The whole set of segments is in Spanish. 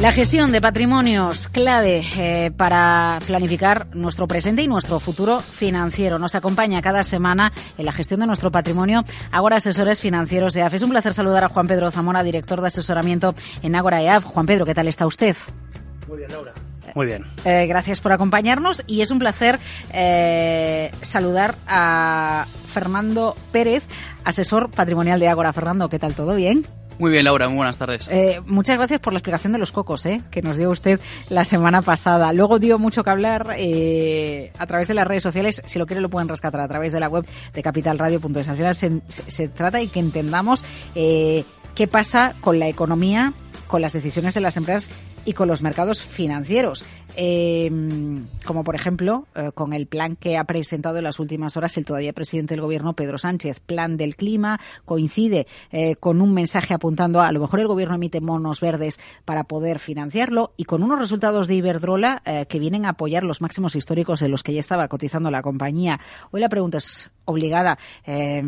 La gestión de patrimonios clave eh, para planificar nuestro presente y nuestro futuro financiero. Nos acompaña cada semana en la gestión de nuestro patrimonio Agora Asesores Financieros de AF. Es un placer saludar a Juan Pedro Zamora, director de asesoramiento en Agora EAF. Juan Pedro, ¿qué tal está usted? Muy bien, Laura. Muy bien. Eh, gracias por acompañarnos y es un placer eh, saludar a Fernando Pérez, asesor patrimonial de Agora. Fernando, ¿qué tal? ¿Todo bien? Muy bien, Laura, muy buenas tardes. Eh, muchas gracias por la explicación de los cocos eh, que nos dio usted la semana pasada. Luego dio mucho que hablar eh, a través de las redes sociales. Si lo quiere, lo pueden rescatar a través de la web de capitalradio.es. Al final se, se, trata de que entendamos eh, qué pasa con la economía, con las decisiones de las empresas y con los mercados financieros. Eh, como por ejemplo, eh, con el plan que ha presentado en las últimas horas el todavía presidente del gobierno, Pedro Sánchez. Plan del clima coincide eh, con un mensaje apuntando a, a lo mejor el gobierno emite monos verdes para poder financiarlo y con unos resultados de Iberdrola eh, que vienen a apoyar los máximos históricos en los que ya estaba cotizando la compañía. Hoy la pregunta es obligada, eh,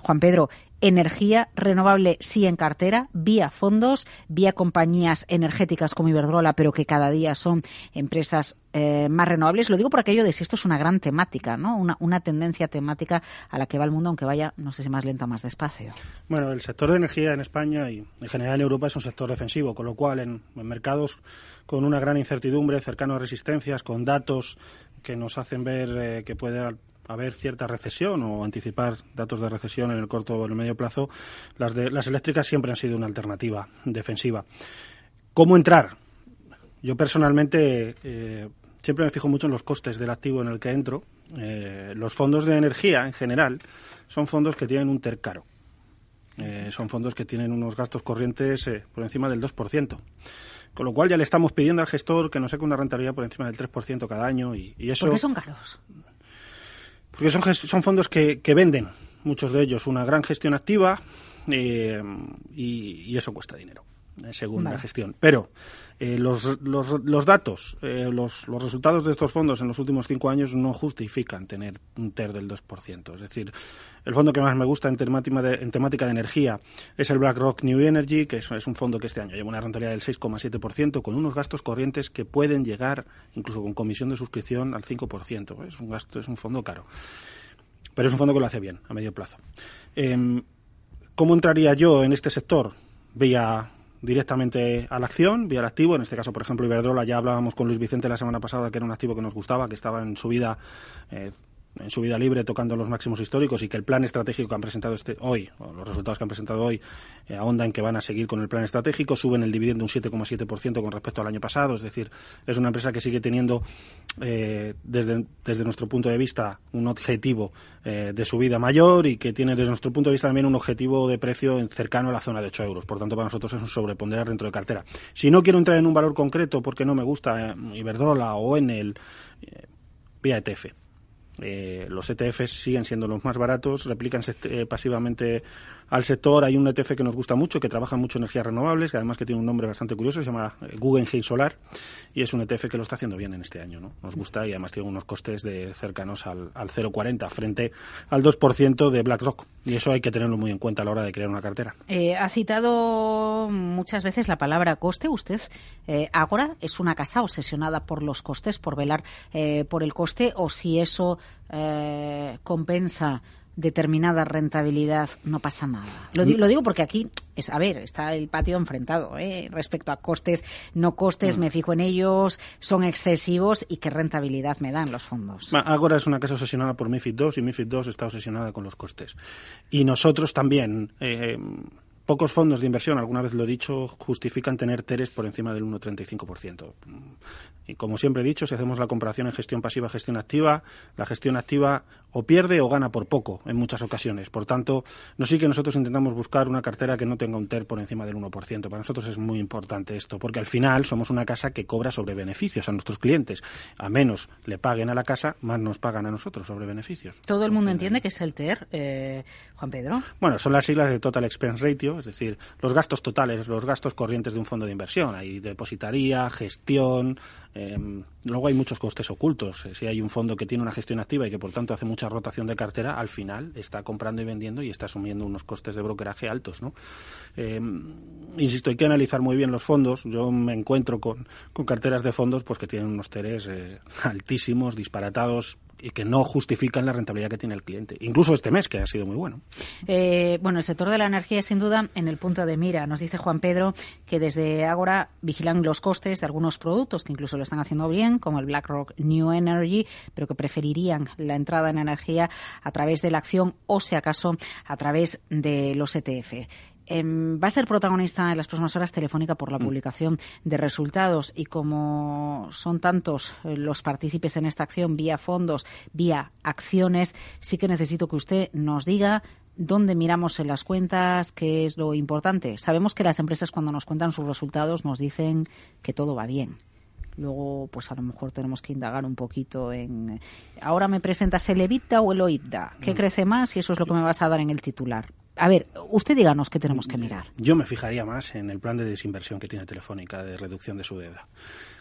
Juan Pedro energía renovable sí en cartera, vía fondos, vía compañías energéticas como Iberdrola, pero que cada día son empresas eh, más renovables. Lo digo por aquello de si esto es una gran temática, ¿no? Una, una, tendencia temática a la que va el mundo, aunque vaya, no sé si más lenta o más despacio. Bueno, el sector de energía en España y en general en Europa es un sector defensivo, con lo cual en, mercados con una gran incertidumbre, cercano a resistencias, con datos que nos hacen ver eh, que puede haber cierta recesión o anticipar datos de recesión en el corto o en el medio plazo, las, de, las eléctricas siempre han sido una alternativa defensiva. ¿Cómo entrar? Yo personalmente eh, siempre me fijo mucho en los costes del activo en el que entro. Eh, los fondos de energía, en general, son fondos que tienen un TER caro. Eh, son fondos que tienen unos gastos corrientes eh, por encima del 2%. Con lo cual ya le estamos pidiendo al gestor que nos saque una rentabilidad por encima del 3% cada año. Y, eso, ¿Por qué son caros? Porque son, son fondos que, venden, muchos de ellos, una gran gestión activa eh, y, eso cuesta dinero, según vale. la gestión. Pero eh, los, los, los, datos, eh, los, los, resultados de estos fondos en los últimos cinco años no justifican tener un TER del 2%. Es decir, el fondo que más me gusta en temática de, en temática de energía es el BlackRock New Energy, que es, es un fondo que este año lleva una rentabilidad del 6,7%, con unos gastos corrientes que pueden llegar, incluso con comisión de suscripción, al 5%. Es un, gasto, es un fondo caro. Pero es un fondo que lo hace bien, a medio plazo. Eh, ¿Cómo entraría yo en este sector? Vía directamente a la acción, vía el activo. En este caso, por ejemplo, Iberdrola, ya hablábamos con Luis Vicente la semana pasada que era un activo que nos gustaba, que estaba en su vida eh, en su vida libre tocando los máximos históricos y que el plan estratégico que han presentado este hoy, o los resultados que han presentado hoy, eh, que van a seguir con el plan estratégico, suben el dividendo un 7,7% con respecto al año pasado, es decir, es una empresa que sigue teniendo eh, desde, desde nuestro punto de vista un objetivo eh, de subida mayor y que tiene desde nuestro punto de vista también un objetivo de precio cercano a la zona de 8 euros. Por tanto, para nosotros es un sobreponderar dentro de cartera. Si no quiero entrar en un valor concreto porque no me gusta Iberdrola o en el vía ETF. Eh, los ETFs siguen siendo los más baratos, replican eh, pasivamente al sector. Hay un ETF que nos gusta mucho, que trabaja mucho energías renovables, que además que tiene un nombre bastante curioso, se llama Guggenheim Solar, y es un ETF que lo está haciendo bien en este año. ¿no? Nos gusta y además tiene unos costes de cercanos al, al 0,40 frente al 2% de BlackRock. Y eso hay que tenerlo muy en cuenta a la hora de crear una cartera. Eh, ha citado muchas veces la palabra coste. Usted, eh, ahora, es una casa obsesionada por los costes, por velar eh, por el coste, o si eso eh, compensa determinada rentabilidad, no pasa nada. Lo, lo, digo porque aquí, es, a ver, está el patio enfrentado ¿eh? respecto a costes, no costes, mm. me fijo en ellos, son excesivos y qué rentabilidad me dan los fondos. Ahora es una casa obsesionada por MIFID 2 y MIFID 2 está obsesionada con los costes. Y nosotros también. Eh, pocos fondos de inversión, alguna vez lo he dicho, justifican tener TERES por encima del 1,35%. Y como siempre he dicho, si hacemos la comparación en gestión pasiva, gestión activa, la gestión activa o pierde o gana por poco en muchas ocasiones. Por tanto, no sí que nosotros intentamos buscar una cartera que no tenga un TER por encima del 1%. Para nosotros es muy importante esto, porque al final somos una casa que cobra sobre beneficios a nuestros clientes. A menos le paguen a la casa, más nos pagan a nosotros sobre beneficios. ¿Todo el mundo entiende que es el TER, eh, Juan Pedro? Bueno, son las siglas de Total Expense Ratio, es decir, los gastos totales, los gastos corrientes de un fondo de inversión. Hay depositaría, gestión, Em, luego hay muchos costes ocultos. Eh, si hay un fondo que tiene una gestión activa y que por tanto hace mucha rotación de cartera, al final está comprando y vendiendo y está asumiendo unos costes de brokeraje altos. ¿no? Em, insisto, hay que analizar muy bien los fondos. Yo me encuentro con, con carteras de fondos pues que tienen unos TERES eh, altísimos, disparatados, y que no justifican la rentabilidad que tiene el cliente. Incluso este mes, que ha sido muy bueno. Eh, bueno, el sector de la energía, sin duda, en el punto de mira. Nos dice Juan Pedro que desde ahora vigilan los costes de algunos productos que incluso lo están haciendo bien, como el BlackRock New Energy, pero que preferirían la entrada en energía a través de la acción o, si acaso, a través de los ETF. Em, va a ser protagonista en las próximas horas Telefónica por la mm. publicación de resultados y como son tantos eh, los partícipes en esta acción vía fondos, vía acciones, sí que necesito que usted nos diga dónde miramos en las cuentas, qué es lo importante. Sabemos que las empresas cuando nos cuentan sus resultados nos dicen que todo va bien. Luego, pues a lo mejor tenemos que indagar un poquito en. Ahora me presentas el EBITDA o el OIBDA. ¿Qué mm. crece más? Y eso es lo que me vas a dar en el titular. A ver, usted díganos qué tenemos que mirar. Yo me fijaría más en el plan de desinversión que tiene Telefónica de reducción de su deuda.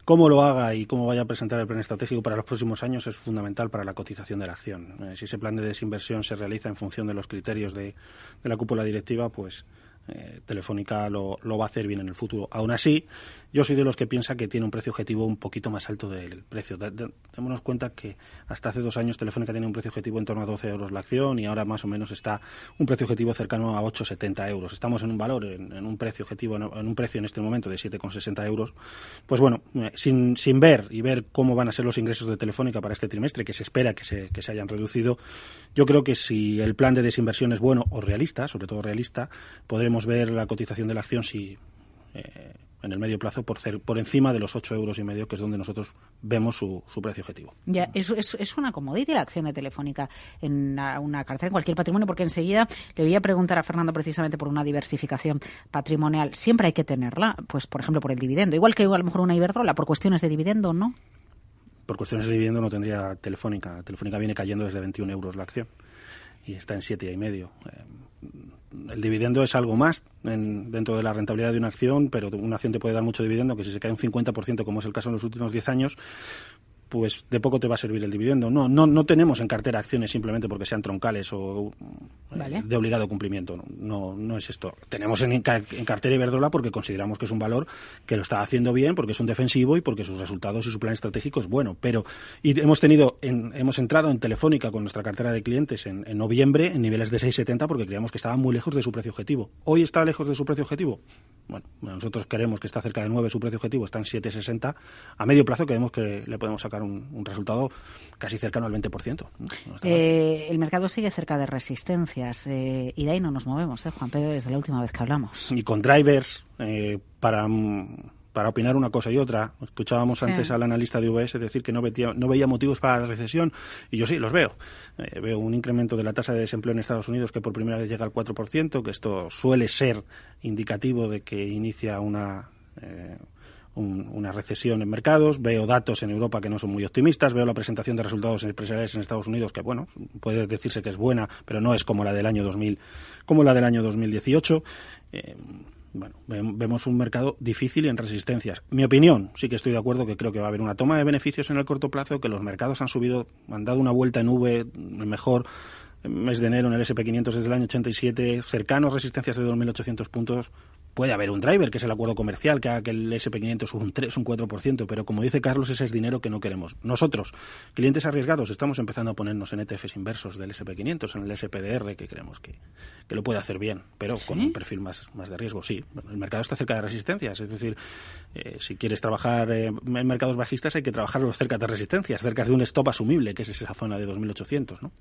Cómo lo haga y cómo vaya a presentar el plan estratégico para los próximos años es fundamental para la cotización de la acción. Eh, si ese plan de desinversión se realiza en función de los criterios de, de la cúpula directiva, pues eh, Telefónica lo, va a hacer bien en el futuro. Aún así, yo soy de los que piensa que tiene un precio objetivo un poquito más alto del precio. Démonos cuenta que hasta hace dos años Telefónica tenía un precio objetivo en torno a 12 euros la acción y ahora más o menos está un precio objetivo cercano a 8,70 euros. Estamos en un valor, en, un precio objetivo, en, un precio en este momento de 7,60 euros. Pues bueno, eh, sin, sin ver y ver cómo van a ser los ingresos de Telefónica para este trimestre, que se espera que se, que se hayan reducido, yo creo que si el plan de desinversión es bueno o realista, sobre todo realista, podremos ver la cotización de la acción si eh, en el medio plazo por, ser, por encima de los 8 euros y medio, que es donde nosotros vemos su, precio objetivo. Ya, es, es, una comodidad la acción de Telefónica en una, cartera, en cualquier patrimonio, porque enseguida le voy a preguntar a Fernando precisamente por una diversificación patrimonial. Siempre hay que tenerla, pues por ejemplo por el dividendo, igual que a lo mejor una Iberdrola, por cuestiones de dividendo, ¿no? Por cuestiones de dividendo no tendría Telefónica. Telefónica viene cayendo desde 21 euros la acción y está en siete y medio. Eh, el dividendo es algo más dentro de la rentabilidad de una acción, pero una acción te puede dar mucho dividendo, que si se cae un 50%, como es el caso en los últimos 10 años, pues de poco te va a servir el dividendo. No, no, no tenemos en cartera acciones simplemente porque sean troncales o eh, de obligado cumplimiento. No, no es esto. Tenemos en, cartera Iberdrola porque consideramos que es un valor que lo está haciendo bien, porque es un defensivo y porque sus resultados y su plan estratégico es bueno. Pero y hemos tenido, hemos entrado en Telefónica con nuestra cartera de clientes en, en noviembre en niveles de 6,70 porque creíamos que estaba muy lejos de su precio objetivo. Hoy está lejos de su precio objetivo. Bueno, nosotros queremos que está cerca de 9, su precio objetivo está en 7,60. A medio plazo creemos que le podemos sacar un, resultado casi cercano al 20%. eh, el mercado sigue cerca de resistencias eh, y de ahí no nos movemos, ¿eh, Juan Pedro, desde la última vez que hablamos. Y con drivers eh, para para opinar una cosa y otra. Escuchábamos antes al analista de UBS decir que no veía, no veía motivos para la recesión y yo sí, los veo. Veo un incremento de la tasa de desempleo en Estados Unidos que por primera vez llega al 4%, que esto suele ser indicativo de que inicia una... Eh, una recesión en mercados, veo datos en Europa que no son muy optimistas, veo la presentación de resultados empresariales en Estados Unidos que, bueno, puede decirse que es buena, pero no es como la del año 2000, como la del año 2018. Eh, bueno, vemos un mercado difícil y en resistencias. Mi opinión, sí que estoy de acuerdo que creo que va a haber una toma de beneficios en el corto plazo, que los mercados han subido, han dado una vuelta en V mejor mes de enero en el SP500 desde el año 87, cercanos resistencias de 2.800 puntos, puede haber un driver, que es el acuerdo comercial, que haga que el SP500 suba un 3, un 4%, pero como dice Carlos, ese es dinero que no queremos. Nosotros, clientes arriesgados, estamos empezando a ponernos en ETFs inversos del SP500, en el SPDR, que creemos que, que lo puede hacer bien, pero con un perfil más, más de riesgo, sí. el mercado está cerca de resistencias, es decir, eh, si quieres trabajar eh, en mercados bajistas hay que trabajarlos cerca de resistencias, cerca de un stop asumible, que es esa zona de 2.800, ¿no?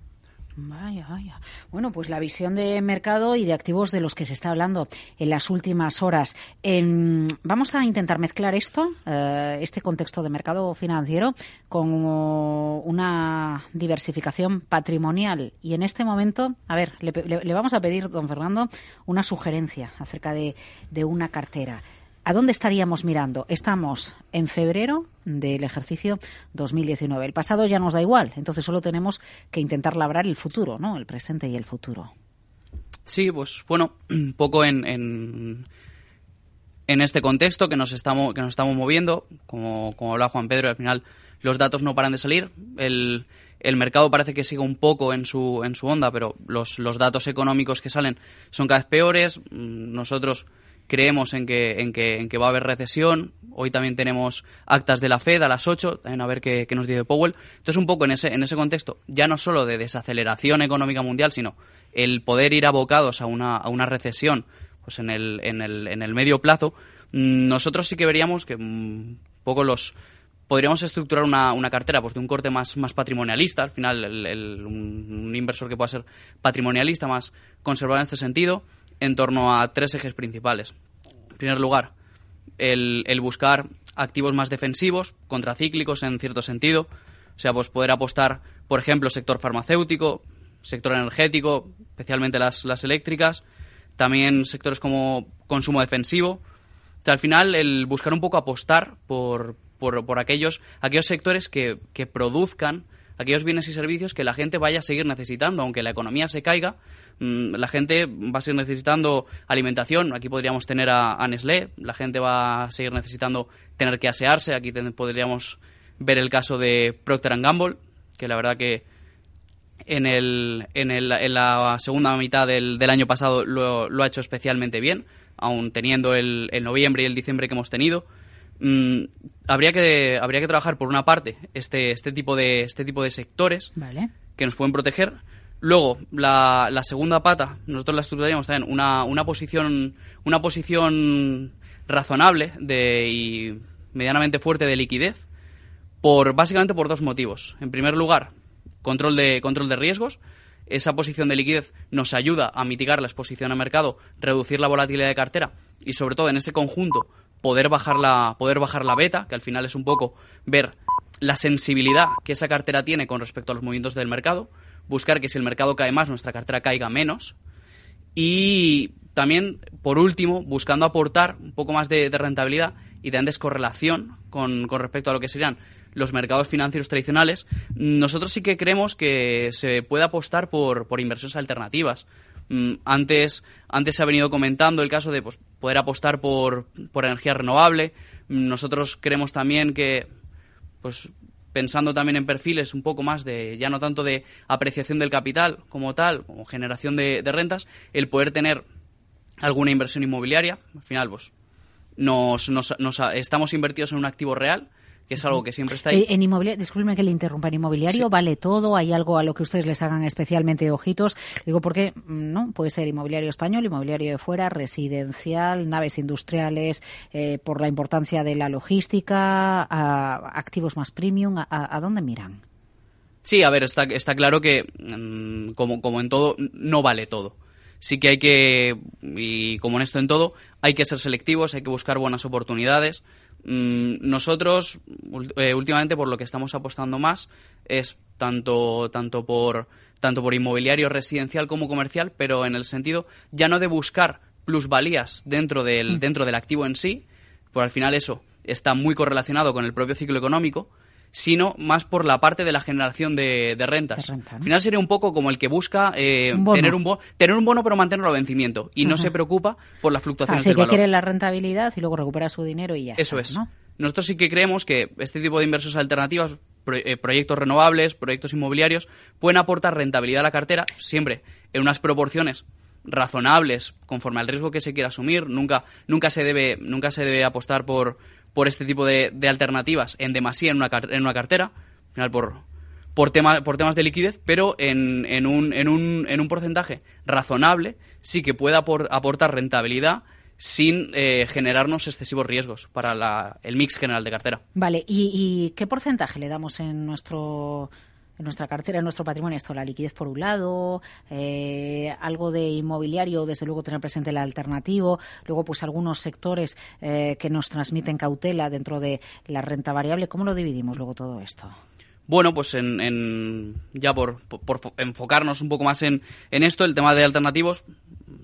Vaya, vaya. Bueno, pues la visión de mercado y de activos de los que se está hablando en las últimas horas. Em, vamos a intentar mezclar esto, eh, este contexto de mercado financiero, con una diversificación patrimonial. Y en este momento, a ver, le, vamos a pedir, don Fernando, una sugerencia acerca de una cartera. ¿A dónde estaríamos mirando? Estamos en febrero del ejercicio 2019. El pasado ya nos da igual, entonces solo tenemos que intentar labrar el futuro, ¿no? El presente y el futuro. Sí, pues bueno, un poco en, en este contexto que nos estamos, que nos estamos moviendo, como, como hablaba Juan Pedro, al final los datos no paran de salir. El, el mercado parece que sigue un poco en su, en su onda, pero los, los datos económicos que salen son cada vez peores. Nosotros creemos en que, en que, en que va a haber recesión. Hoy también tenemos actas de la Fed a las 8, también a ver qué, nos dice Powell. Entonces, un poco en ese, en ese contexto, ya no solo de desaceleración económica mundial, sino el poder ir abocados a una, a una recesión pues en el, en el, en el medio plazo, mm, nosotros sí que veríamos que un poco los podríamos estructurar una, una, cartera pues de un corte más, más patrimonialista, al final el, un, inversor que pueda ser patrimonialista, más conservador en este sentido, en torno a tres ejes principales. En primer lugar, el, el buscar activos más defensivos, contracíclicos en cierto sentido, o sea, pues poder apostar, por ejemplo, sector farmacéutico, sector energético, especialmente las, las eléctricas, también sectores como consumo defensivo. al final, el buscar un poco apostar por, por, por aquellos, aquellos sectores que, que, produzcan aquellos bienes y servicios que la gente vaya a seguir necesitando, aunque la economía se caiga, mm, la gente va a seguir necesitando alimentación, aquí podríamos tener a, Nestlé, la gente va a seguir necesitando tener que asearse, aquí podríamos ver el caso de Procter Gamble, que la verdad que en, el, la segunda mitad del, del año pasado lo, lo, ha hecho especialmente bien, aun teniendo el, el noviembre y el diciembre que hemos tenido. Mm, habría que habría que trabajar por una parte este este tipo de este tipo de sectores que nos pueden proteger. Luego la, la, segunda pata nosotros la estructuraríamos también una, una posición una posición razonable de y medianamente fuerte de liquidez por básicamente por dos motivos. En primer lugar control de control de riesgos. Esa posición de liquidez nos ayuda a mitigar la exposición al mercado, reducir la volatilidad de cartera y sobre todo en ese conjunto poder bajar la, poder bajar la beta, que al final es un poco ver la sensibilidad que esa cartera tiene con respecto a los movimientos del mercado, buscar que si el mercado cae más, nuestra cartera caiga menos. Y también, por último, buscando aportar un poco más de, rentabilidad y de descorrelación con, con respecto a lo que serían los mercados financieros tradicionales, nosotros sí que creemos que se puede apostar por, por inversiones alternativas. Mm, antes, antes se ha venido comentando el caso de pues, poder apostar por, por energía renovable. Mm, nosotros creemos también que, pues, pensando también en perfiles un poco más de, ya no tanto de apreciación del capital como tal, como generación de, rentas, el poder tener alguna inversión inmobiliaria, al final, pues, nos, nos, estamos invertidos en un activo real que es algo que siempre está ahí. Eh, en inmobiliario, disculpenme que le interrumpa, en inmobiliario vale todo, hay algo a lo que ustedes les hagan especialmente ojitos. Digo porque mm, no puede ser inmobiliario español, inmobiliario de fuera, residencial, naves industriales, eh, por la importancia de la logística, activos más premium, a, dónde miran? Sí, a ver, está, está claro que mm, como, como en todo, no vale todo sí que hay que, y como en esto en todo, hay que ser selectivos, hay que buscar buenas oportunidades. Mm, nosotros, eh, últimamente, por lo que estamos apostando más es tanto, tanto, por, tanto por inmobiliario residencial como comercial, pero en el sentido ya no de buscar plusvalías dentro del, mm. dentro del activo en sí, por al final eso está muy correlacionado con el propio ciclo económico, sino más por la parte de la generación de, rentas. Al final sería un poco como el que busca eh, tener, un bono, tener un bono pero mantenerlo a vencimiento y no se preocupa por las fluctuaciones Así del que quiere la rentabilidad y luego recupera su dinero y ya Eso es. Nosotros sí que creemos que este tipo de inversiones alternativas, eh, proyectos renovables, proyectos inmobiliarios, pueden aportar rentabilidad a la cartera siempre en unas proporciones razonables conforme al riesgo que se quiera asumir. Nunca, nunca, se, debe, nunca se debe apostar por, por este tipo de, alternativas en demasía en una, en una cartera, al final por, por, por temas de liquidez, pero en, en, un, en, un, en un porcentaje razonable sí que pueda aportar rentabilidad sin eh, generarnos excesivos riesgos para el mix general de cartera. Vale, ¿Y, qué porcentaje le damos en nuestro en nuestra cartera, en nuestro patrimonio, esto, la liquidez por un lado, eh, algo de inmobiliario, desde luego tener presente el alternativo, luego pues algunos sectores eh, que nos transmiten cautela dentro de la renta variable. ¿Cómo lo dividimos luego todo esto? Bueno, pues en, ya por, por, enfocarnos un poco más en, en esto, el tema de alternativos,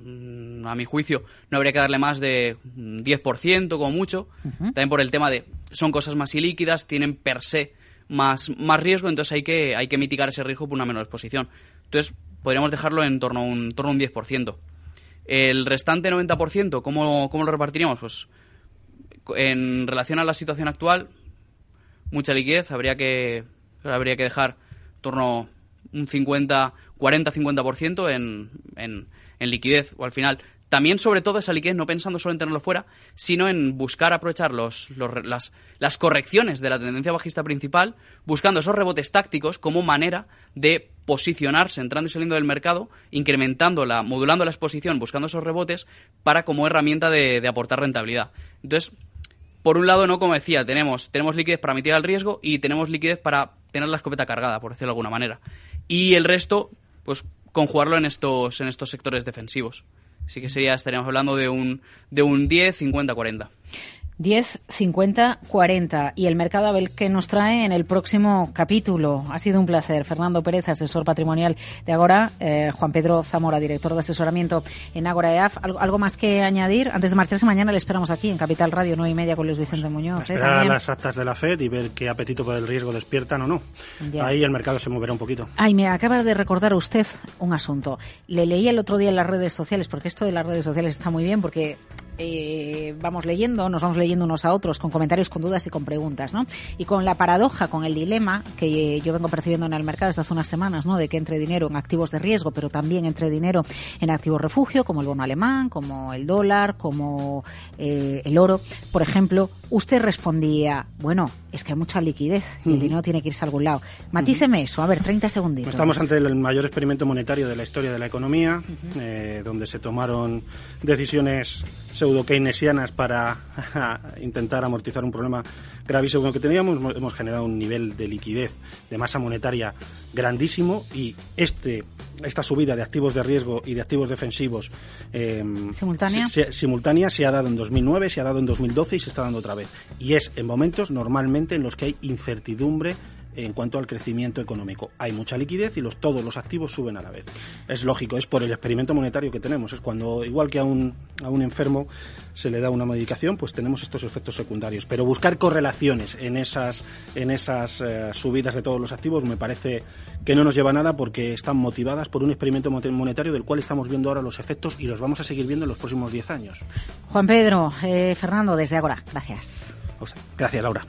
mm, a mi juicio, no habría que darle más de 10% como mucho. También por el tema de son cosas más ilíquidas, tienen per se más, más riesgo, entonces hay que, hay que mitigar ese riesgo por una menor exposición. Entonces, podríamos dejarlo en torno a un, torno a un 10%. El restante 90%, ¿cómo, ¿cómo lo repartiríamos? Pues en relación a la situación actual, mucha liquidez, habría que, habría que dejar en torno un 50, 40-50% en, en, en liquidez, o al final también, sobre todo, esa liquidez no pensando solo en tenerlo fuera, sino en buscar aprovechar los, las, correcciones de la tendencia bajista principal, buscando esos rebotes tácticos como manera de posicionarse entrando y saliendo del mercado, incrementando la, modulando la exposición, buscando esos rebotes para como herramienta de, aportar rentabilidad. Entonces, por un lado, no como decía, tenemos, tenemos liquidez para mitigar el riesgo y tenemos liquidez para tener la escopeta cargada, por decirlo de alguna manera. Y el resto, pues conjugarlo en estos, en estos sectores defensivos. Así que sería, estaríamos hablando de un, de un 10, 50, 40. 10, 50, 40. Y el mercado a ver qué nos trae en el próximo capítulo. Ha sido un placer. Fernando Pérez, asesor patrimonial de Agora. Eh, Juan Pedro Zamora, director de asesoramiento en Agora EAF. ¿Algo, más que añadir? Antes de marcharse mañana le esperamos aquí en Capital Radio 9 y media con Luis Vicente Muñoz. ¿eh? Esperar las actas de la FED y ver qué apetito por el riesgo despiertan o no. Ahí el mercado se moverá un poquito. Ay, me acaba de recordar usted un asunto. Le leí el otro día en las redes sociales, porque esto de las redes sociales está muy bien, porque eh, vamos leyendo, nos vamos leyendo unos a otros con comentarios, con dudas y con preguntas, ¿no? Y con la paradoja, con el dilema que yo vengo percibiendo en el mercado desde hace unas semanas, ¿no? De que entre dinero en activos de riesgo, pero también entre dinero en activos refugio, como el bono alemán, como el dólar, como eh, el oro, por ejemplo, usted respondía, bueno, es que hay mucha liquidez y el dinero tiene que irse a algún lado. Matíceme eso, a ver, 30 segunditos. Estamos ante el mayor experimento monetario de la historia de la economía, eh, donde se tomaron decisiones pseudo-keynesianas para intentar amortizar un problema gravísimo que teníamos. Hemos generado un nivel de liquidez, de masa monetaria grandísimo y este esta subida de activos de riesgo y de activos defensivos em, ¿Simultánea? Se, simultánea se ha dado en 2009, se ha dado en 2012 y se está dando otra vez. Y es en momentos normalmente en los que hay incertidumbre en cuanto al crecimiento económico. Hay mucha liquidez y los, todos los activos suben a la vez. Es lógico, es por el experimento monetario que tenemos. Es cuando, igual que a un, a un enfermo se le da una medicación, pues tenemos estos efectos secundarios. Pero buscar correlaciones en esas, en esas eh, subidas de todos los activos me parece que no nos lleva a nada porque están motivadas por un experimento monetario del cual estamos viendo ahora los efectos y los vamos a seguir viendo en los próximos 10 años. Juan Pedro, eh, Fernando, desde ahora, gracias. gracias, Laura.